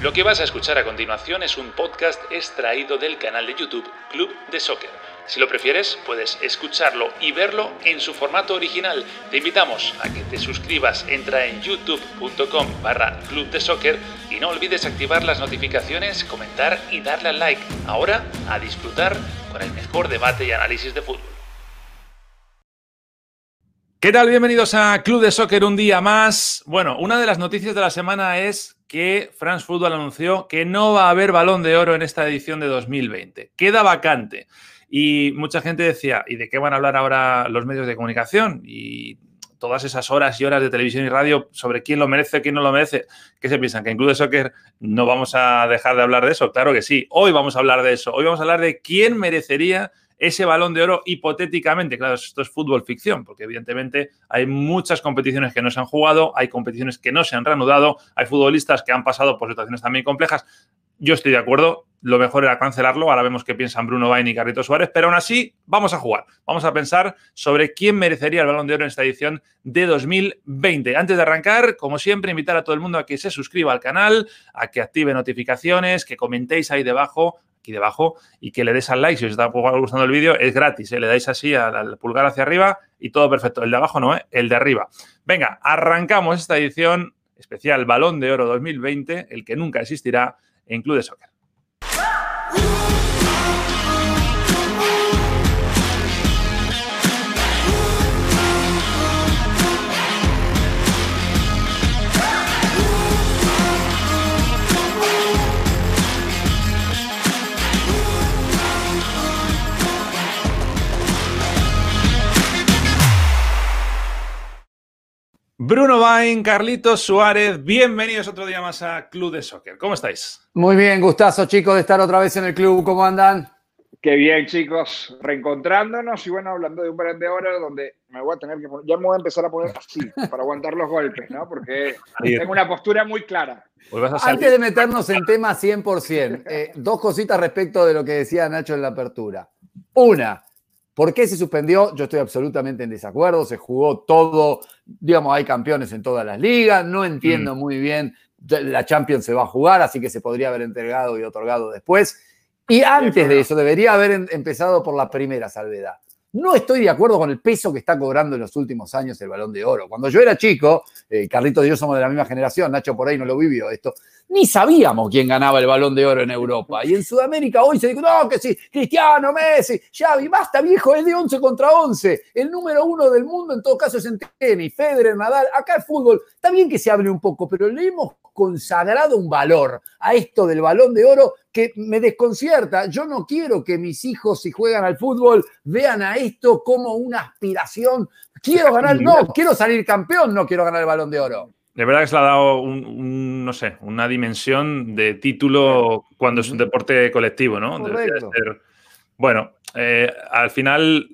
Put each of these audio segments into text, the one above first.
Lo que vas a escuchar a continuación es un podcast extraído del canal de YouTube Club de Soccer. Si lo prefieres, puedes escucharlo y verlo en su formato original. Te invitamos a que te suscribas, entra en youtube.com barra Club de Soccer y no olvides activar las notificaciones, comentar y darle al like. Ahora, a disfrutar con el mejor debate y análisis de fútbol. ¿Qué tal? Bienvenidos a Club de Soccer un día más. Bueno, una de las noticias de la semana es que France Football anunció que no va a haber balón de oro en esta edición de 2020. Queda vacante. Y mucha gente decía, ¿y de qué van a hablar ahora los medios de comunicación? Y todas esas horas y horas de televisión y radio sobre quién lo merece, quién no lo merece. ¿Qué se piensan? ¿Que en Club de Soccer no vamos a dejar de hablar de eso? Claro que sí. Hoy vamos a hablar de eso. Hoy vamos a hablar de quién merecería ese balón de oro hipotéticamente. Claro, esto es fútbol ficción, porque evidentemente hay muchas competiciones que no se han jugado, hay competiciones que no se han reanudado, hay futbolistas que han pasado por situaciones también complejas. Yo estoy de acuerdo, lo mejor era cancelarlo, ahora vemos qué piensan Bruno Bain y Carrito Suárez, pero aún así vamos a jugar, vamos a pensar sobre quién merecería el balón de oro en esta edición de 2020. Antes de arrancar, como siempre, invitar a todo el mundo a que se suscriba al canal, a que active notificaciones, que comentéis ahí debajo, aquí debajo y que le des al like si os está gustando el vídeo. Es gratis, ¿eh? le dais así al, pulgar hacia arriba y todo perfecto. El de abajo no, ¿eh? el de arriba. Venga, arrancamos esta edición especial Balón de Oro 2020, el que nunca existirá en Club de Soccer. Bruno Bain, Carlitos Suárez, bienvenidos otro día más a Club de Soccer. ¿Cómo estáis? Muy bien, gustazo chicos de estar otra vez en el club. ¿Cómo andan? Qué bien chicos, reencontrándonos y bueno, hablando de un de oro donde me voy a tener que poner, ya me voy a empezar a poner así para aguantar los golpes, ¿no? Porque tengo una postura muy clara. Antes de meternos en tema 100%, eh, dos cositas respecto de lo que decía Nacho en la apertura. Una, ¿Por qué se suspendió? Yo estoy absolutamente en desacuerdo. Se jugó todo, digamos, hay campeones en todas las ligas. No entiendo mm. muy bien. La Champions se va a jugar, así que se podría haber entregado y otorgado después. Y antes de eso, debería haber em, empezado por la primera salvedad. No estoy de acuerdo con el peso que está cobrando en los últimos años el balón de oro. Cuando yo era chico, eh, Carlitos y yo somos de la misma generación, Nacho por ahí no lo vivió esto ni sabíamos quién ganaba el balón de oro en Europa. Y en Sudamérica hoy se dice, no, que sí, Cristiano, Messi, Xavi, basta viejo, es de 11 contra 11. El número uno del mundo en todo caso es en tenis, Federer, Nadal, acá el fútbol. Está bien que se hable un poco, pero le hemos consagrado un valor a esto del balón de oro que me desconcierta. Yo no quiero que mis hijos, si juegan al fútbol, vean a esto como una aspiración. Quiero ganar, no, quiero salir campeón, no quiero ganar el balón de oro. De verdad que se le ha dado un, no sé, una dimensión de título cuando es un deporte colectivo, ¿no? Bueno, eh, al final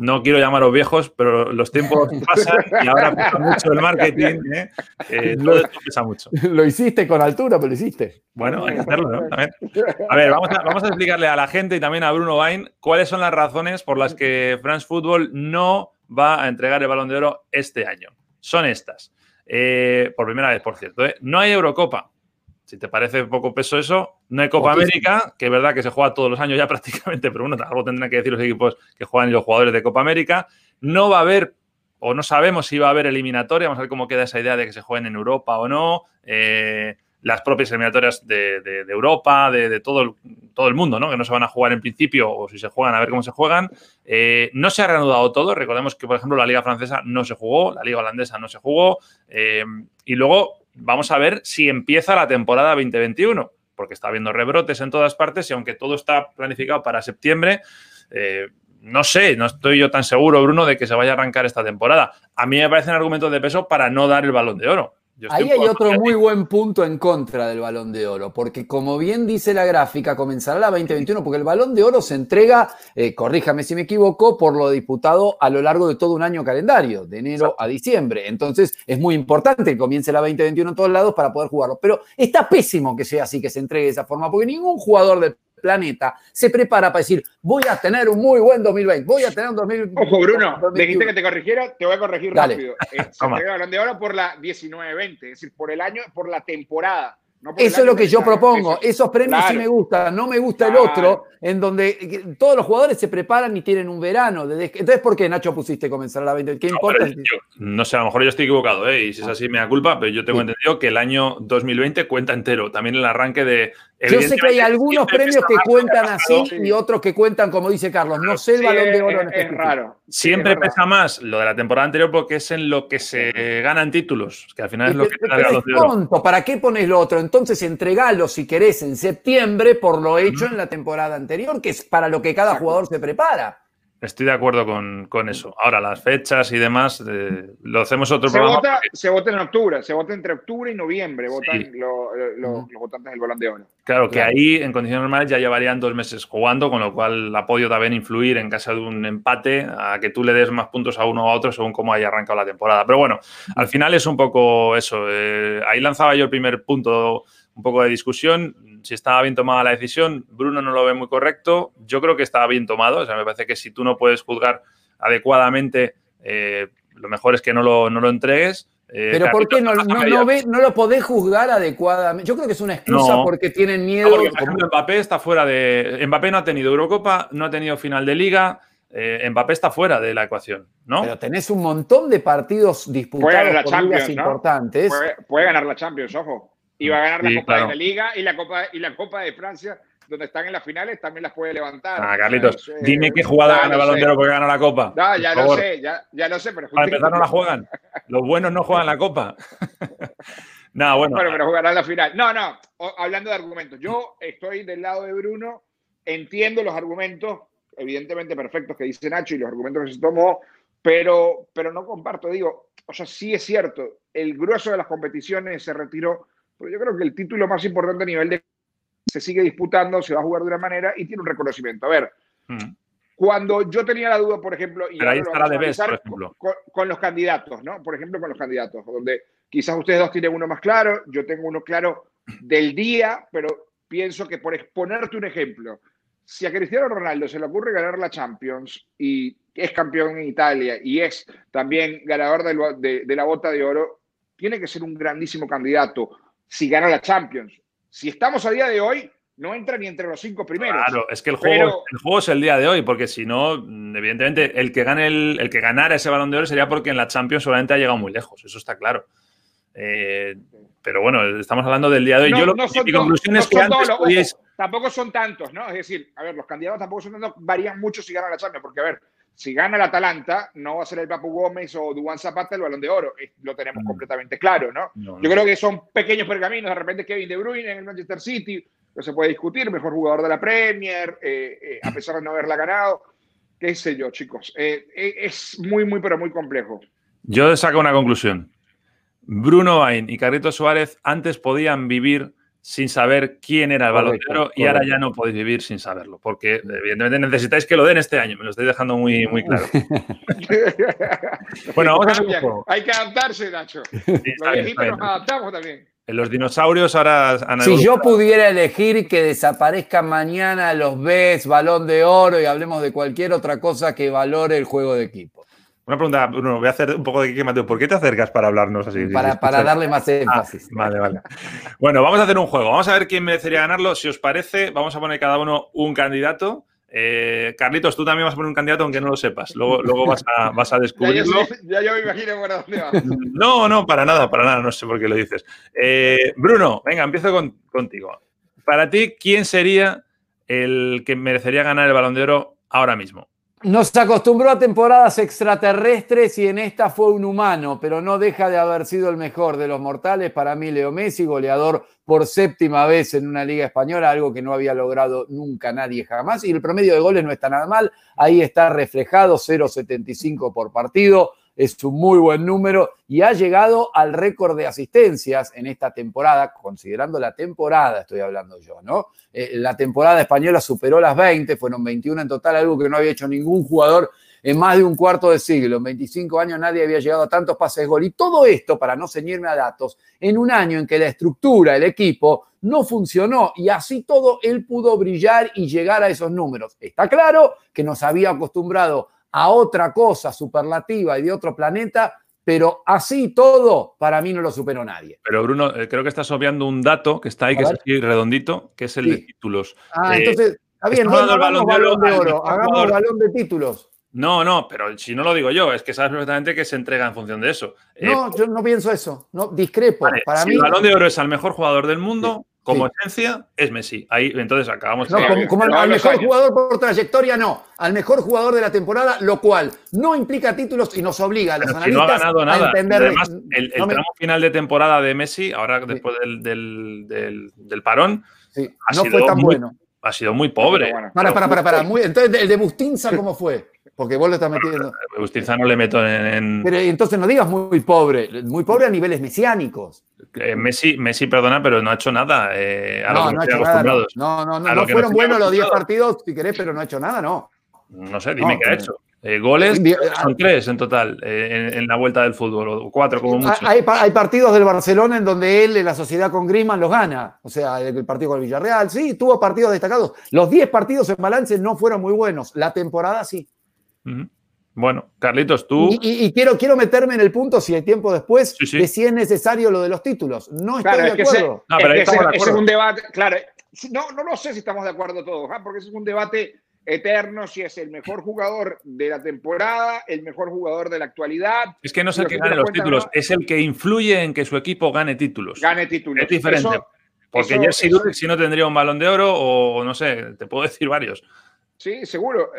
no quiero llamaros viejos, pero los tiempos pasan y ahora pesa mucho el marketing. ¿eh? Eh, todo esto pesa mucho. Lo hiciste con altura, pero lo hiciste. Bueno, hay que hacerlo, ¿no? A ver, vamos a, vamos a, explicarle a la gente y también a Bruno Bain cuáles son las razones por las que France Football no va a entregar el balón de oro este año. Son estas. Eh, por primera vez, por cierto. ¿eh? No hay Eurocopa. Si te parece poco peso eso, no hay Copa América, que es verdad que se juega todos los años ya prácticamente, pero bueno, algo tendrán que decir los equipos que juegan y los jugadores de Copa América. No va a haber, o no sabemos si va a haber eliminatoria, vamos a ver cómo queda esa idea de que se jueguen en Europa o no. Eh, las propias eliminatorias de, Europa, de, todo, el, todo el mundo, ¿no? que no se van a jugar en principio o si se juegan, a ver cómo se juegan. Eh, no se ha reanudado todo. Recordemos que, por ejemplo, la Liga Francesa no se jugó, la Liga Holandesa no se jugó. Eh, y luego vamos a ver si empieza la temporada 2021, porque está habiendo rebrotes en todas partes y aunque todo está planificado para septiembre, eh, no sé, no estoy yo tan seguro, Bruno, de que se vaya a arrancar esta temporada. A mí me parecen argumentos de peso para no dar el balón de oro. Ahí hay otro muy buen punto en contra del balón de oro, porque como bien dice la gráfica, comenzará la 2021, porque el balón de oro se entrega, eh, corríjame si me equivoco, por lo disputado a lo largo de todo un año calendario, de enero a diciembre. Entonces es muy importante que comience la 2021 en todos lados para poder jugarlo. Pero está pésimo que sea así, que se entregue de esa forma, porque ningún jugador del planeta se prepara para decir, voy a tener un muy buen 2020, voy a tener un 2020. Ojo, Bruno, dijiste que te corrigiera, te voy a corregir rápido. Eh, se ahora por la 19-20, es decir, por el año, por la temporada. Eso es lo que yo propongo. Esos premios sí me gustan. No me gusta el otro, en donde todos los jugadores se preparan y tienen un verano. Entonces, ¿por qué Nacho pusiste comenzar a la 20? ¿Qué importa? no sé, a lo mejor yo estoy equivocado, ¿eh? y si es así me da culpa, pero yo tengo entendido que el año 2020 cuenta entero. También el arranque de. Yo sé que hay algunos premios que cuentan así y otros que cuentan, como dice Carlos. No sé el balón de oro. Es, es raro. Siempre pesa más lo de la temporada anterior porque es en lo que se ganan títulos, que al final es lo que te da el ¿Para qué pones lo otro? entonces entregalo si querés en septiembre por lo hecho en la temporada anterior, que es para lo que cada jugador se prepara. Estoy de acuerdo con, eso. Ahora, las fechas y demás, eh, lo hacemos otro se programa. Vota, Se vota en octubre, se vota entre octubre y noviembre, votan los votantes del volante de oro. Claro, que ahí en condiciones normales ya llevarían dos meses jugando, con lo cual ha podido también influir en caso de un empate a que tú le des más puntos a uno o a otro según cómo haya arrancado la temporada. Pero bueno, al final es un poco eso. Eh, ahí lanzaba yo el primer punto un poco de discusión. Si estaba bien tomada la decisión, Bruno no lo ve muy correcto. Yo creo que estaba bien tomado. O sea, me parece que si tú no puedes juzgar adecuadamente, eh, lo mejor es que no lo, no lo entregues. Eh, Pero ¿por qué no, no, lo podés juzgar adecuadamente? Yo creo que es una excusa porque tienen miedo. por ejemplo, Mbappé está fuera de. Mbappé no ha tenido Eurocopa, no ha tenido final de liga. Eh, Mbappé está fuera de la ecuación, ¿no? Pero tenés un montón de partidos disputados por Champions, importantes. puede, ganar la Champions, ojo y va a ganar la Copa de la Liga y la Copa, y la Copa de Francia, donde están en las finales, también las puede levantar. Ah, Carlitos, dime qué jugada gana el balondero porque gana la Copa. No, ya lo sé, ya, ya lo sé, pero. Para empezar, no la juegan. Los buenos no juegan la Copa. no, bueno. Bueno, pero jugarán la final. No, no, hablando de argumentos. Yo estoy del lado de Bruno, entiendo los argumentos, evidentemente perfectos que dice Nacho y los argumentos que se tomó, pero, pero no comparto. Digo, o sea, sí es cierto, el grueso de las competiciones se retiró pero yo creo que el título más importante a nivel de se sigue disputando, se va a jugar de una manera y tiene un reconocimiento. A ver, mm. cuando yo tenía la duda, por ejemplo, y ahí estará de vez, por ejemplo. Con, los candidatos, ¿no? Por ejemplo, con los candidatos, donde quizás ustedes dos tienen uno más claro, yo tengo uno claro del día, pero pienso que por exponerte un ejemplo, si a Cristiano Ronaldo se le ocurre ganar la Champions y es campeón en Italia y es también ganador de, de la bota de oro, tiene que ser un grandísimo candidato si gana la Champions. Si estamos a día de hoy, no entra ni entre los cinco primeros. Claro, es que el juego, el juego es el día de hoy, porque si no, evidentemente, el que gane el, que ganara ese balón de oro sería porque en la Champions solamente ha llegado muy lejos, eso está claro. Eh, pero bueno, estamos hablando del día de hoy. Yo lo, mi conclusión es que antes Tampoco son tantos, ¿no? Es decir, a ver, los candidatos tampoco son tantos, varían mucho si ganan la Champions, porque a ver, si gana el Atalanta, no va a ser el Papu Gómez o Duan Zapata el balón de oro. Lo tenemos mm. completamente claro, ¿no? Yo creo que son pequeños pergaminos. De repente Kevin De Bruyne en el Manchester City, no se puede discutir, mejor jugador de la Premier, eh, eh, a pesar de no haberla ganado. Qué sé yo, chicos. Eh, es muy, muy, pero muy complejo. Yo saco una conclusión. Bruno Bain y Carrito Suárez antes podían vivir sin saber quién era el balonero y ahora ya no podéis vivir sin saberlo, porque evidentemente necesitáis que lo den este año, me lo estoy dejando muy, muy claro. bueno, vamos a Hay que adaptarse, Nacho. nos adaptamos también. En los dinosaurios ahora han Si yo pudiera elegir que desaparezcan mañana los Bs, balón de oro y hablemos de cualquier otra cosa que valore el juego de equipo. Una pregunta, Bruno, voy a hacer un poco de qué, Mateo. ¿Por qué te acercas para hablarnos así? Para, darle más ah, énfasis. vale, vale. Bueno, vamos a hacer un juego. Vamos a ver quién merecería ganarlo. Si os parece, vamos a poner cada uno un candidato. Eh, Carlitos, tú también vas a poner un candidato aunque no lo sepas. Luego, luego vas, a, vas a descubrirlo. ya, yo, me imagino por dónde va. No, no, para nada, para nada. No sé por qué lo dices. Eh, Bruno, venga, empiezo contigo. Para ti, ¿quién sería el que merecería ganar el balón de oro ahora mismo? Nos acostumbró a temporadas extraterrestres y en esta fue un humano, pero no deja de haber sido el mejor de los mortales. Para mí, Leo Messi, goleador por séptima vez en una liga española, algo que no había logrado nunca nadie jamás. Y el promedio de goles no está nada mal, ahí está reflejado, 0,75 por partido es un muy buen número y ha llegado al récord de asistencias en esta temporada, considerando la temporada, estoy hablando yo, ¿no? Eh, la temporada española superó las 20, fueron 21 en total, algo que no había hecho ningún jugador en más de un cuarto de siglo. En 25 años nadie había llegado a tantos pases de gol. Y todo esto, para no ceñirme a datos, en un año en que la estructura, el equipo, no funcionó y así todo él pudo brillar y llegar a esos números. Está claro que nos había acostumbrado a otra cosa superlativa y de otro planeta pero así todo, para mí no lo superó nadie. Pero Bruno, eh, creo que estás obviando un dato que está ahí, que es así redondito, que es el de títulos. Ah, entonces, está bien, no hagamos balón de oro, hagamos balón de títulos. No, no, pero si no lo digo yo, es que sabes perfectamente que se entrega en función de eso. No, yo no pienso eso, no, discrepo. Para si el balón de oro es al mejor jugador del mundo, como esencia, es Messi. Ahí entonces acabamos. No, como, al, mejor jugador por trayectoria, no. Al mejor jugador de la temporada, lo cual no implica títulos y nos obliga a los analistas no ha ganado nada. a entender. Además, el, tramo final de temporada de Messi, ahora después del, del, parón, no fue tan bueno. Ha sido muy pobre. Para, para, para, para. entonces, el de Bustinza, ¿cómo fue? Porque vos lo estás metiendo. Bustinza no le meto en. Pero entonces no digas muy pobre, muy pobre a niveles mesiánicos. Eh, Messi, Messi, perdona, pero no ha hecho nada. Eh, a no, no ha hecho nada. No, no, no, no fueron buenos los 10 partidos, si querés, pero no ha hecho nada, no. No sé, dime qué ha hecho. Eh, goles son tres en total en, la vuelta del fútbol, o cuatro como mucho. Hay, hay, partidos del Barcelona en donde él, en la sociedad con Griezmann, los gana. O sea, el partido con el Villarreal, sí, tuvo partidos destacados. Los 10 partidos en balance no fueron muy buenos. La temporada sí. Bueno, Carlitos, tú. Y, quiero, quiero meterme en el punto, si hay tiempo después, de si es necesario lo de los títulos. No estoy de acuerdo. no, pero ese, es un debate, claro. No, no lo sé si estamos de acuerdo todos, ¿ah? porque ese es un debate eterno si es el mejor jugador de la temporada, el mejor jugador de la actualidad. Es que no es el que gane los títulos, es el que influye en que su equipo gane títulos. Gane títulos. Es diferente. porque Jesse si no tendría un balón de oro o no sé, te puedo decir varios. Sí, seguro.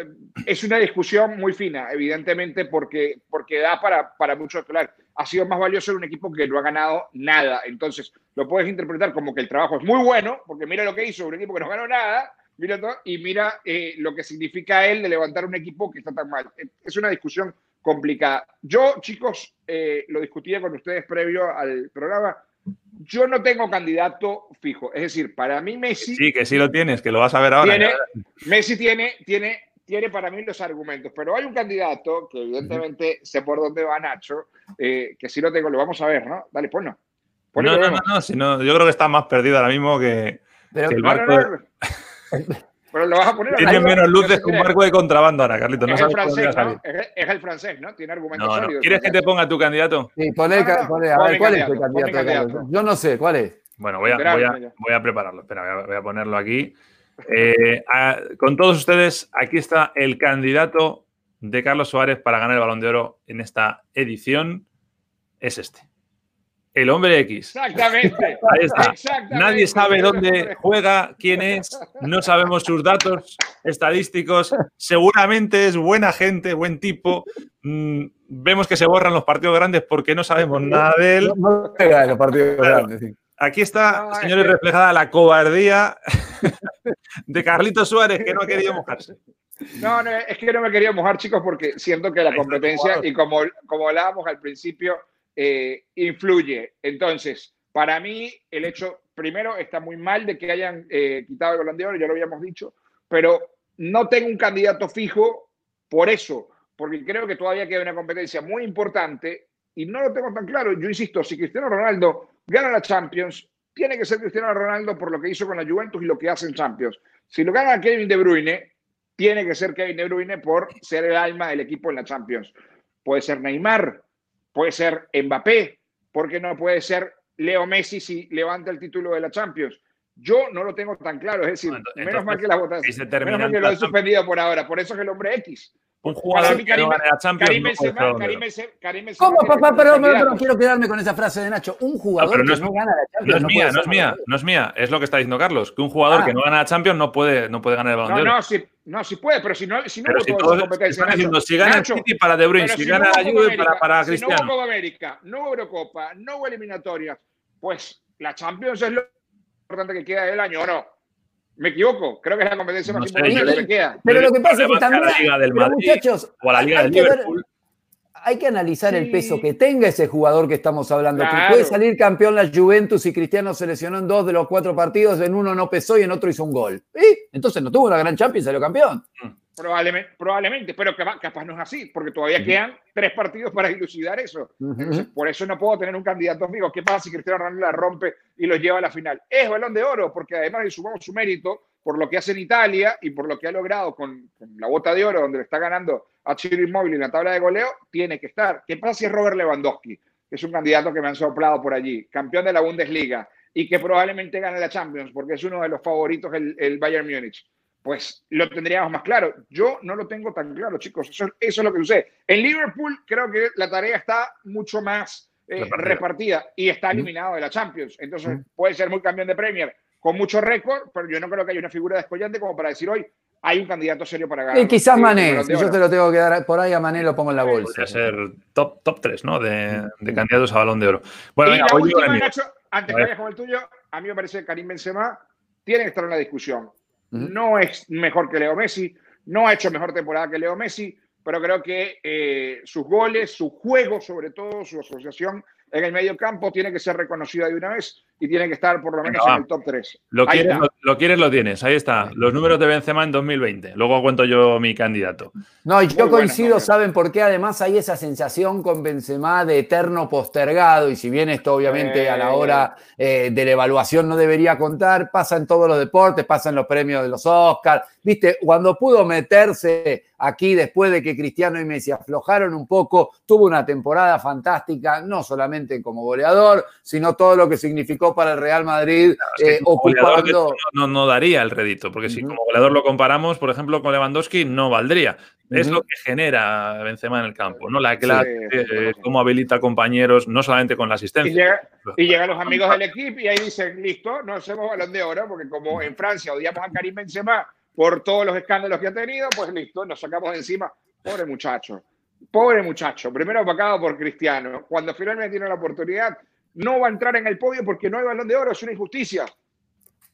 Es una discusión muy fina, evidentemente, porque, porque da para, para mucho hablar. Ha sido más valioso en un equipo que no ha ganado nada. Entonces, lo puedes interpretar como que el trabajo es muy bueno, porque mira lo que hizo un equipo que no ganó nada, mira todo, y mira eh, lo que significa él de levantar un equipo que está tan mal. Es una discusión complicada. Yo, chicos, eh, lo discutía con ustedes previo al programa yo no tengo candidato fijo. Es decir, para mí Messi. Sí, que sí lo tienes, que lo vas a ver ahora. Messi tiene, tiene, tiene para mí los argumentos, pero hay un candidato que evidentemente sé por dónde va Nacho, eh, que sí lo tengo, lo vamos a ver, ¿no? Dale, ponlo. no, no, no, no, yo creo que está más perdido ahora mismo que, el barco. Pero lo vas a poner Tiene menos luces que un barco de contrabando ahora, Carlitos. es, el francés, ¿no? es, el francés, ¿no? Tiene argumentos no, sólidos. ¿Quieres que te ponga tu candidato? Sí, ponle, a ver, ¿cuál es tu candidato? Yo no sé, ¿cuál es? Bueno, voy a, voy a, voy a prepararlo. Espera, voy a, ponerlo aquí. Eh, con todos ustedes, aquí está el candidato de Carlos Suárez para ganar el Balón de Oro en esta edición. Es este. El hombre X. Exactamente. Ahí está. Nadie sabe dónde juega, quién es, no sabemos sus datos estadísticos. Seguramente es buena gente, buen tipo. Mm, vemos que se borran los partidos grandes porque no sabemos nada de él. No, los partidos grandes. Aquí está, señores, reflejada la cobardía de Carlito Suárez, que no ha querido mojarse. No, no, es que no me quería mojar, chicos, porque siento que la competencia, y como, como hablábamos al principio, eh, influye. Entonces, para mí, el hecho, primero, está muy mal de que hayan eh, quitado el balón de oro, ya lo habíamos dicho, pero no tengo un candidato fijo por eso, porque creo que todavía queda una competencia muy importante y no lo tengo tan claro. Yo insisto, si Cristiano Ronaldo gana la Champions, tiene que ser Cristiano Ronaldo por lo que hizo con la Juventus y lo que hace en Champions. Si lo gana Kevin De Bruyne, tiene que ser Kevin De Bruyne por ser el alma del equipo en la Champions. Puede ser Neymar, Puede ser Mbappé, porque no puede ser Leo Messi si levanta el título de la Champions. Yo no lo tengo tan claro, es decir, menos mal que la votación, menos mal que lo he suspendido por ahora, por eso es el hombre X. Un jugador que no gane la Champions. ¿Cómo, papá? Pero, no quiero quedarme con esa frase de Nacho. Un jugador que no gana la Champions. No es mía, no es mía, no es mía. Es lo que está diciendo Carlos. Que un jugador ah. que no gana la Champions no puede, no puede ganar el balón no, No, sí, no, sí puede, pero si no, si no pero si todo, competencia. Diciendo, si gana el City para De Bruyne, si, gana la Juve para, para Cristiano. Si no hubo Copa América, no hubo Eurocopa, no hubo eliminatorias, pues la Champions es lo importante que queda del año, ¿o no? Me equivoco, creo que es la competencia más importante que queda. Pero lo que pasa es que también, la Liga del Madrid, muchachos, o a la Liga del Liverpool. hay que analizar el peso que tenga ese jugador que estamos hablando. Que puede salir campeón la Juventus y Cristiano se lesionó en dos de los cuatro partidos, en uno no pesó y en otro hizo un gol. Entonces no tuvo una gran Champions y salió campeón. Mm. Probablemente, probablemente, pero capaz no es así, porque todavía quedan tres partidos para dilucidar eso. por eso no puedo tener un candidato amigo. ¿Qué pasa si Cristiano Ronaldo la rompe y lo lleva a la final? Es balón de oro, porque además le sumamos su mérito por lo que hace en Italia y por lo que ha logrado con, la bota de oro, donde le está ganando a Chiro Inmóvil en la tabla de goleo, tiene que estar. ¿Qué pasa si es Robert Lewandowski, que es un candidato que me han soplado por allí, campeón de la Bundesliga y que probablemente gane la Champions porque es uno de los favoritos el, el Bayern Múnich? Pues lo tendríamos más claro. Yo no lo tengo tan claro, chicos. Eso, eso es lo que sucede. En Liverpool creo que la tarea está mucho más eh, repartida. y está eliminado de la Champions. Entonces puede ser muy campeón de Premier con mucho récord, pero yo no creo que haya una figura descollante como para decir hoy hay un candidato serio para ganar. Y quizás Mané, si yo te lo tengo que dar por ahí a Mané lo pongo en la bolsa. Podría ser top, top 3, ¿no? De, candidatos a balón de oro. Bueno, y la última, Nacho, antes que vayas con el tuyo, a mí me parece que Karim Benzema tiene que estar en la discusión. No es mejor que Leo Messi, no ha hecho mejor temporada que Leo Messi, pero creo que eh, sus goles, su juego, sobre todo su asociación en el medio campo, tiene que ser reconocida de una vez y tiene que estar por lo menos en el top 3. Lo quieres lo, quieres, lo tienes. Ahí está. Los números de Benzema en 2020. Luego cuento yo mi candidato. No, y yo coincido, ¿saben por qué? Además hay esa sensación con Benzema de eterno postergado y si bien esto obviamente a la hora eh, de la evaluación no debería contar, pasa en todos los deportes, pasa en los premios de los Oscars. Viste, cuando pudo meterse aquí después de que Cristiano y Messi aflojaron un poco, tuvo una temporada fantástica, no solamente como goleador, sino todo lo que significó para el Real Madrid eh, ocupando... No, no, daría el rédito, porque si como goleador lo comparamos, por ejemplo, con Lewandowski, no valdría. Es lo que genera Benzema en el campo, ¿no? La clase, eh, cómo habilita compañeros, no solamente con la asistencia. Y, llegan los amigos del equipo y ahí dicen, listo, no hacemos balón de oro, porque como en Francia odiamos a Karim Benzema por todos los escándalos que ha tenido, pues listo, nos sacamos de encima. Pobre muchacho, pobre muchacho, primero apacado por Cristiano. Cuando finalmente tiene la oportunidad, no va a entrar en el podio porque no hay balón de oro, es una injusticia.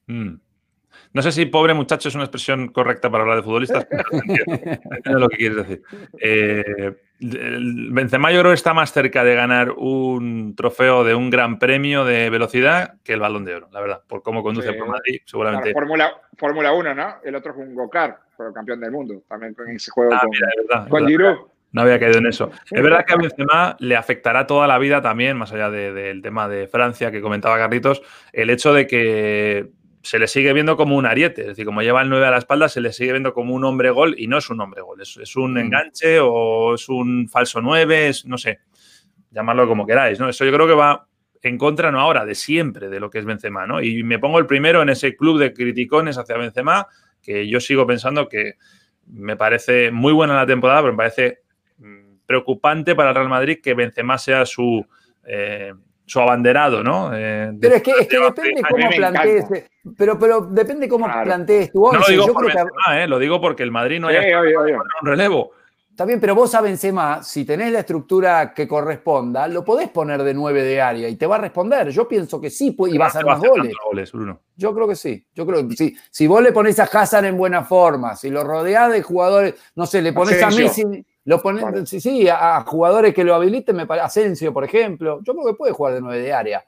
Mm. No sé si pobre muchacho es una expresión correcta para hablar de futbolistas, pero entiendo, lo que quieres decir. Eh, Benzema yo creo está más cerca de ganar un trofeo de un gran premio de velocidad que el Balón de Oro, la verdad, por cómo conduce por Madrid, seguramente. Fórmula 1, ¿no? El otro es un Gokar, pero campeón del mundo, también con ese juego ah, con, Giroud. No había caído en eso. Es verdad que a Benzema le afectará toda la vida también, más allá del tema de Francia que comentaba Carlitos, el hecho de que se le sigue viendo como un ariete, es decir, como lleva el 9 a la espalda, se le sigue viendo como un hombre gol y no es un hombre gol, es, un mm. enganche o es un falso 9, es, no sé, llamarlo como queráis, ¿no? Eso yo creo que va en contra, no ahora, de siempre, de lo que es Benzema, ¿no? Y me pongo el primero en ese club de criticones hacia Benzema, que yo sigo pensando que me parece muy buena la temporada, pero me parece preocupante para el Real Madrid que Benzema sea su... Eh, su abanderado, ¿no? Eh, pero es que, es que depende cómo plantees, pero, pero depende cómo plantees tu once. No lo digo, por eh, lo digo porque el Madrid no haya un relevo. Está bien, pero vos a Benzema, si tenés la estructura que corresponda, lo podés poner de nueve de área y te va a responder. Yo pienso que sí, y va a hacer más goles. Yo creo que sí. Yo creo que sí. Si vos le pones a Hazard en buena forma, si lo rodeás de jugadores, no sé, le pones a Messi lo sí, sí, a, jugadores que lo habiliten, me parece, Asensio, por ejemplo. Yo creo que puede jugar de nueve de área.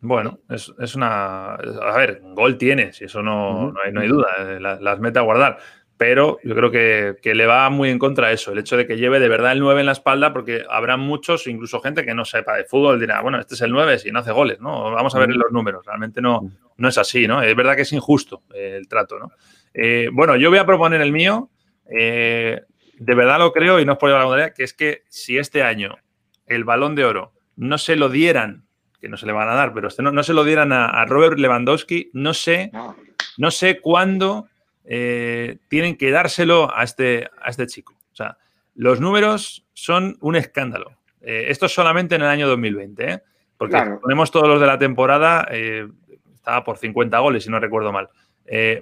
Bueno, es, una. A ver, gol tiene, si eso no, no, hay, duda. Eh, las, mete a guardar. Pero yo creo que, le va muy en contra eso, el hecho de que lleve de verdad el 9 en la espalda, porque habrá muchos, incluso gente que no sepa de fútbol, dirá, bueno, este es el 9 si no hace goles, ¿no? Vamos a ver los números. Realmente no, no es así, ¿no? Es verdad que es injusto el trato, ¿no? Eh, bueno, yo voy a proponer el mío. Eh, de verdad lo creo, y no es por llevar la bandera, que es que si este año el balón de oro no se lo dieran, que no se le van a dar, pero este no, se lo dieran a, Robert Lewandowski, no sé, no sé cuándo eh, tienen que dárselo a este, a este chico. O sea, los números son un escándalo. Eh, esto es solamente en el año 2020, ¿eh? porque ponemos todos los de la temporada, estaba por 50 goles, si no recuerdo mal.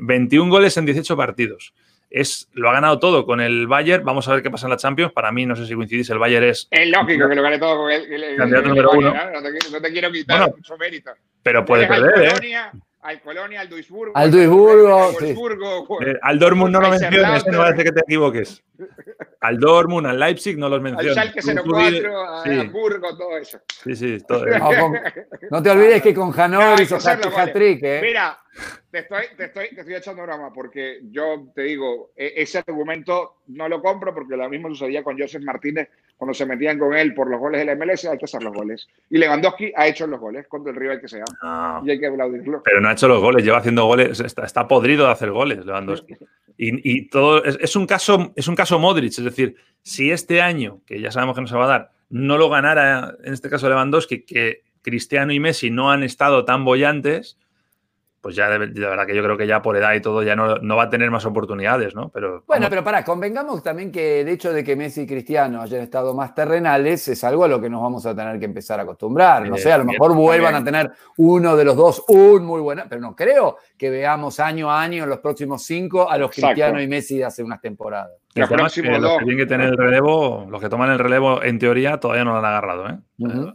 21 goles en 18 partidos es, lo ha ganado todo con el Bayern. Vamos a ver qué pasa en la Champions. Para mí, no sé si coincidís, el Bayern es. Es lógico que lo gane todo con el, candidato número uno. ¿no? te, quiero quitar mucho mérito. Pero puede perder, ¿eh? al Colonia, al Duisburgo. Al Duisburgo. Al, al Dortmund no lo menciones, no parece que te equivoques. Al Dortmund, al Leipzig no los menciones. Al Schalke 04, a Hamburgo, todo eso. Sí, sí, todo eso. No, te olvides que con Hannover hizo hat-trick, ¿eh? Mira, te estoy, te, estoy, te estoy echando broma porque yo te digo, e, ese argumento no lo compro porque lo mismo sucedía con Joseph Martínez cuando se metían con él por los goles del MLS, hay que hacer los goles. Y Lewandowski ha hecho los goles contra el rival que sea. Y hay que aplaudirlo. Pero no ha hecho los goles, lleva haciendo goles, está, podrido de hacer goles Lewandowski. Y, todo es, un caso, es un caso Modric, es decir, si este año, que ya sabemos que no se va a dar, no lo ganara, en este caso Lewandowski, que Cristiano y Messi no han estado tan bollantes, pues ya de, verdad que yo creo que ya por edad y todo ya no, va a tener más oportunidades, ¿no? Pero, bueno, pero para, convengamos también que el hecho de que Messi y Cristiano hayan estado más terrenales es algo a lo que nos vamos a tener que empezar a acostumbrar. No sé, a lo mejor vuelvan a tener uno de los dos un muy buena, pero no creo que veamos año a año en los próximos cinco a los Cristiano y Messi de hace unas temporadas. Los que tienen que tener el relevo, los que toman el relevo, en teoría, todavía no lo han agarrado. ¿eh?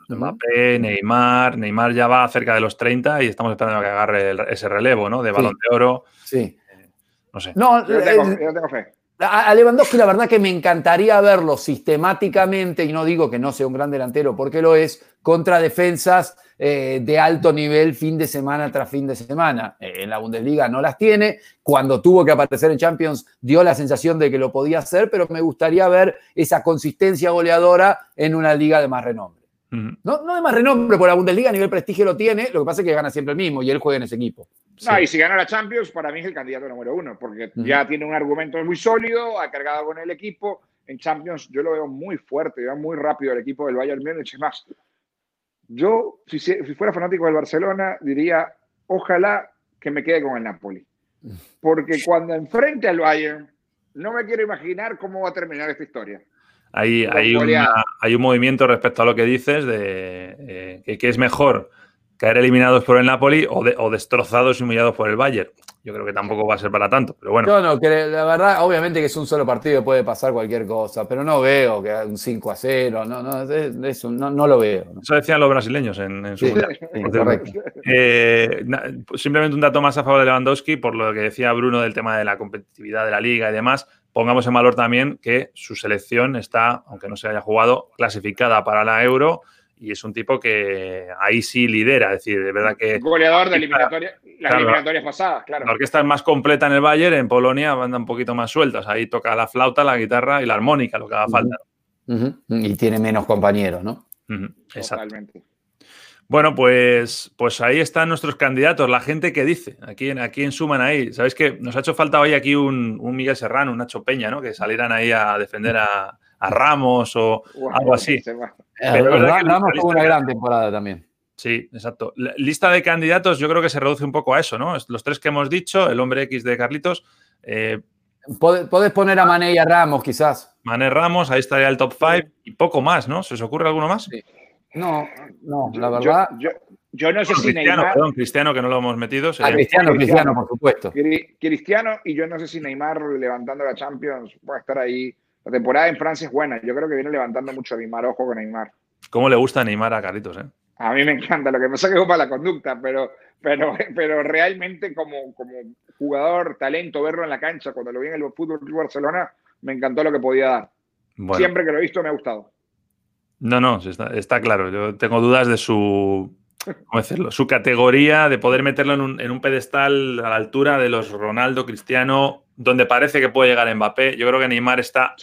Mbappé, Neymar, Neymar ya va cerca de los 30 y estamos esperando a que agarre ese relevo, ¿no? De balón de oro. Sí. Eh, no sé. No, yo tengo, fe. A Lewandowski la verdad que me encantaría verlo sistemáticamente, y no digo que no sea un gran delantero, porque lo es, contra defensas eh, de alto nivel fin de semana tras fin de semana. Eh, en la Bundesliga no las tiene. Cuando tuvo que aparecer en Champions dio la sensación de que lo podía hacer, pero me gustaría ver esa consistencia goleadora en una liga de más renombre. no, no de más renombre, porque la Bundesliga a nivel prestigio lo tiene, lo que pasa es que gana siempre el mismo y él juega en ese equipo. No, y si gana la Champions, para mí es el candidato número uno, porque ya tiene un argumento muy sólido, ha cargado con el equipo. En Champions yo lo veo muy fuerte, va muy rápido el equipo del Bayern Múnich. Es más, yo, si, fuera fanático del Barcelona, diría, ojalá que me quede con el Napoli. Porque cuando enfrente al Bayern, no me quiero imaginar cómo va a terminar esta historia. Hay, hay, hay un movimiento respecto a lo que dices de eh, que, es mejor caer eliminados por el Napoli o, o destrozados y humillados por el Bayern. Yo creo que tampoco va a ser para tanto, pero bueno. No, no, que la verdad, obviamente que es un solo partido, puede pasar cualquier cosa, pero no veo que un 5 a 0, no, no, eso, no, no lo veo. Eso decían los brasileños en, su sí, eh, simplemente un dato más a favor de Lewandowski, por lo que decía Bruno del tema de la competitividad de la liga y demás. Pongamos en valor también que su selección está, aunque no se haya jugado, clasificada para la Euro y es un tipo que ahí sí lidera, es decir, de verdad que... Goleador de eliminatoria, las eliminatorias pasadas, claro. La orquesta es más completa en el Bayern, en Polonia anda un poquito más sueltas, ahí toca la flauta, la guitarra y la armónica, lo que haga falta. Y tiene menos compañeros, ¿no? Exactamente. Bueno, pues, pues ahí están nuestros candidatos, la gente que dice, aquí, aquí en Suman ahí. Sabéis que nos ha hecho falta hoy aquí un, un Miguel Serrano, un Nacho Peña, ¿no? Que salieran ahí a defender a, a Ramos o algo así. Pero Ramos tuvo una gran temporada también. Sí, exacto. La lista de candidatos yo creo que se reduce un poco a eso, ¿no? Los tres que hemos dicho, el hombre X de Carlitos. Eh, Puedes poner a Mané y a Ramos, quizás. Mané Ramos, ahí estaría el top 5 y poco más, ¿no? ¿Se os ocurre alguno más? No, no, la verdad. Yo, no sé si Cristiano, Neymar. Perdón, Cristiano, que no lo hemos metido. A Cristiano, Cristiano, por supuesto. Cristiano, y yo no sé si Neymar levantando la Champions puede estar ahí la temporada en Francia es buena. Yo creo que viene levantando mucho a Neymar. Ojo con Neymar. ¿Cómo le gusta Neymar a Carlitos? Eh? A mí me encanta. Lo que pasa es que es para la conducta, pero, pero, pero realmente como, como jugador, talento, verlo en la cancha, cuando lo vi en el Fútbol Club Barcelona, me encantó lo que podía dar. Siempre que lo he visto me ha gustado. No, no, está, claro. Yo tengo dudas de su, ¿cómo decirlo? Su categoría, de poder meterlo en un, en un pedestal a la altura de los Ronaldo, Cristiano, donde parece que puede llegar Mbappé. Yo creo que Neymar está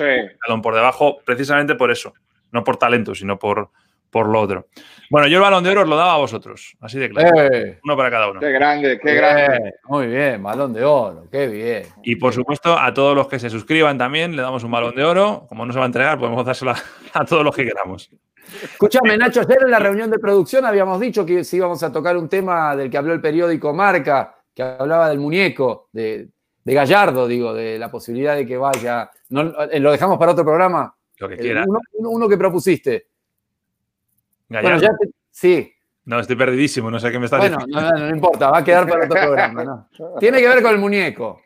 un por debajo precisamente por eso. No por talento, sino por, por lo otro. Bueno, yo el balón de oro os lo daba a vosotros, así de claro. Eh. uno para cada uno. Qué grande, qué grande. Muy bien, balón de oro, qué bien. Y por supuesto, a todos los que se suscriban también le damos un balón de oro. Como no se va a entregar, podemos dárselo a, todos los que queramos. Escúchame, Nacho, ayer en la reunión de producción habíamos dicho que si íbamos a tocar un tema del que habló el periódico Marca, que hablaba del muñeco, de, de Gallardo, digo, de la posibilidad de que vaya. Eh, ¿Lo dejamos para otro programa? Lo que quiera. Uno, que propusiste. Gallardo. sí. No, estoy perdidísimo, no sé qué me está diciendo. Bueno, no, no, importa, va a quedar para otro programa. ¿no? Tiene que ver con el muñeco.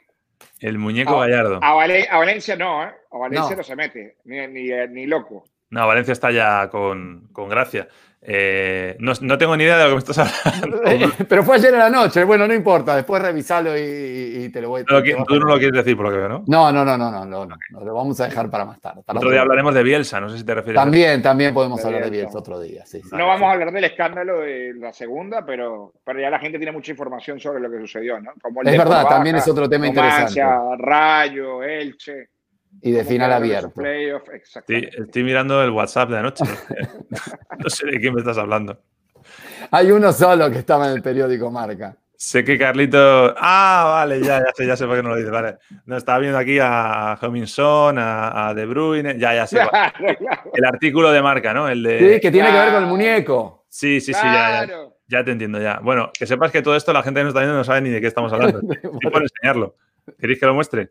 El muñeco Gallardo. A, Valencia no, ¿eh? A Valencia no, se mete, ni, ni, ni, loco. No, Valencia está ya con, con gracia. Eh, no, tengo ni idea de lo que me estás hablando. Pero fue ayer en la noche. Bueno, no importa. Después revisalo y, te lo voy a decir. Tú no lo quieres decir por lo que veo, ¿no? No, no, no, no, no, no, no, Lo vamos a dejar para más tarde. otro día hablaremos de Bielsa. No sé si te refieres. También, también podemos hablar de Bielsa otro día. no vamos a hablar del escándalo de la segunda, pero, pero ya la gente tiene mucha información sobre lo que sucedió, ¿no? es verdad, también es otro tema interesante. Rayo, Elche. Y de final abierto. estoy mirando el WhatsApp de anoche. no sé de quién me estás hablando. Hay uno solo que estaba en el periódico Marca. Sé que Carlito. Ah, vale, ya, ya sé, ya sé por qué no lo dices. Vale. No, estaba viendo aquí a Huminson, a, a De Bruyne. Ya, ya sé. El artículo de marca, ¿no? El de. Sí, que tiene que ver con el muñeco. Sí, sí, sí, ya, ya, ya te entiendo ya. Bueno, que sepas que todo esto la gente que nos está viendo no sabe ni de qué estamos hablando. Estoy por enseñarlo. ¿Queréis que lo muestre?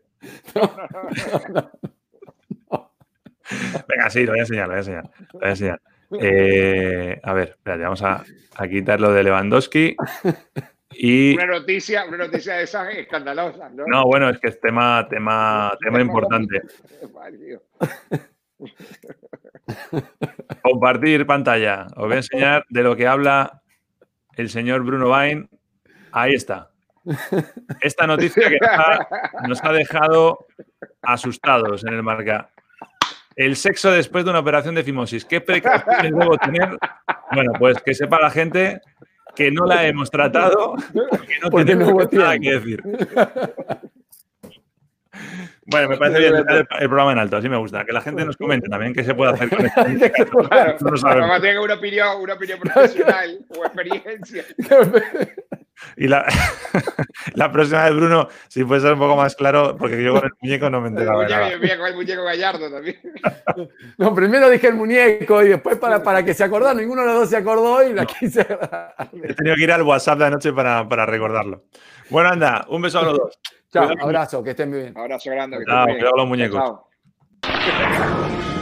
Venga, sí, lo voy a enseñar, lo voy a enseñar. Lo voy a enseñar. Eh, a ver, espérate, vamos a, a quitar lo de Lewandowski. Y... Una noticia, una noticia de esas escandalosas, ¿no? No, bueno, es que es tema, tema, tema importante. Compartir pantalla. Os voy a enseñar de lo que habla el señor Bruno Bain. Ahí está. Esta noticia que nos ha, nos ha dejado asustados en el marca. El sexo después de una operación de fimosis. ¿Qué precauciones debo tener? Bueno, pues que sepa la gente que no la hemos tratado porque no Porque tenemos no nada tiempo. que decir. Bueno, me parece bien dejar el, el programa en alto, así me gusta. Que la gente nos comente también qué se puede hacer con esto. Claro, No lo tenga una opinión, una opinión profesional o experiencia. Y la, la próxima vez, Bruno, si puede ser un poco más claro, porque yo con el muñeco no me El enteraba de muñeco, yo vi el muñeco gallardo también. No, primero dije el muñeco y después para, para que se acordaran. Ninguno de los dos se acordó y la quise. He tenido que ir al WhatsApp de anoche para, para recordarlo. Bueno, anda, un beso a los dos. Chao, abrazo, que estén muy bien. Abrazo grande. que Chao, estés bien. cuidado los muñecos. Chao.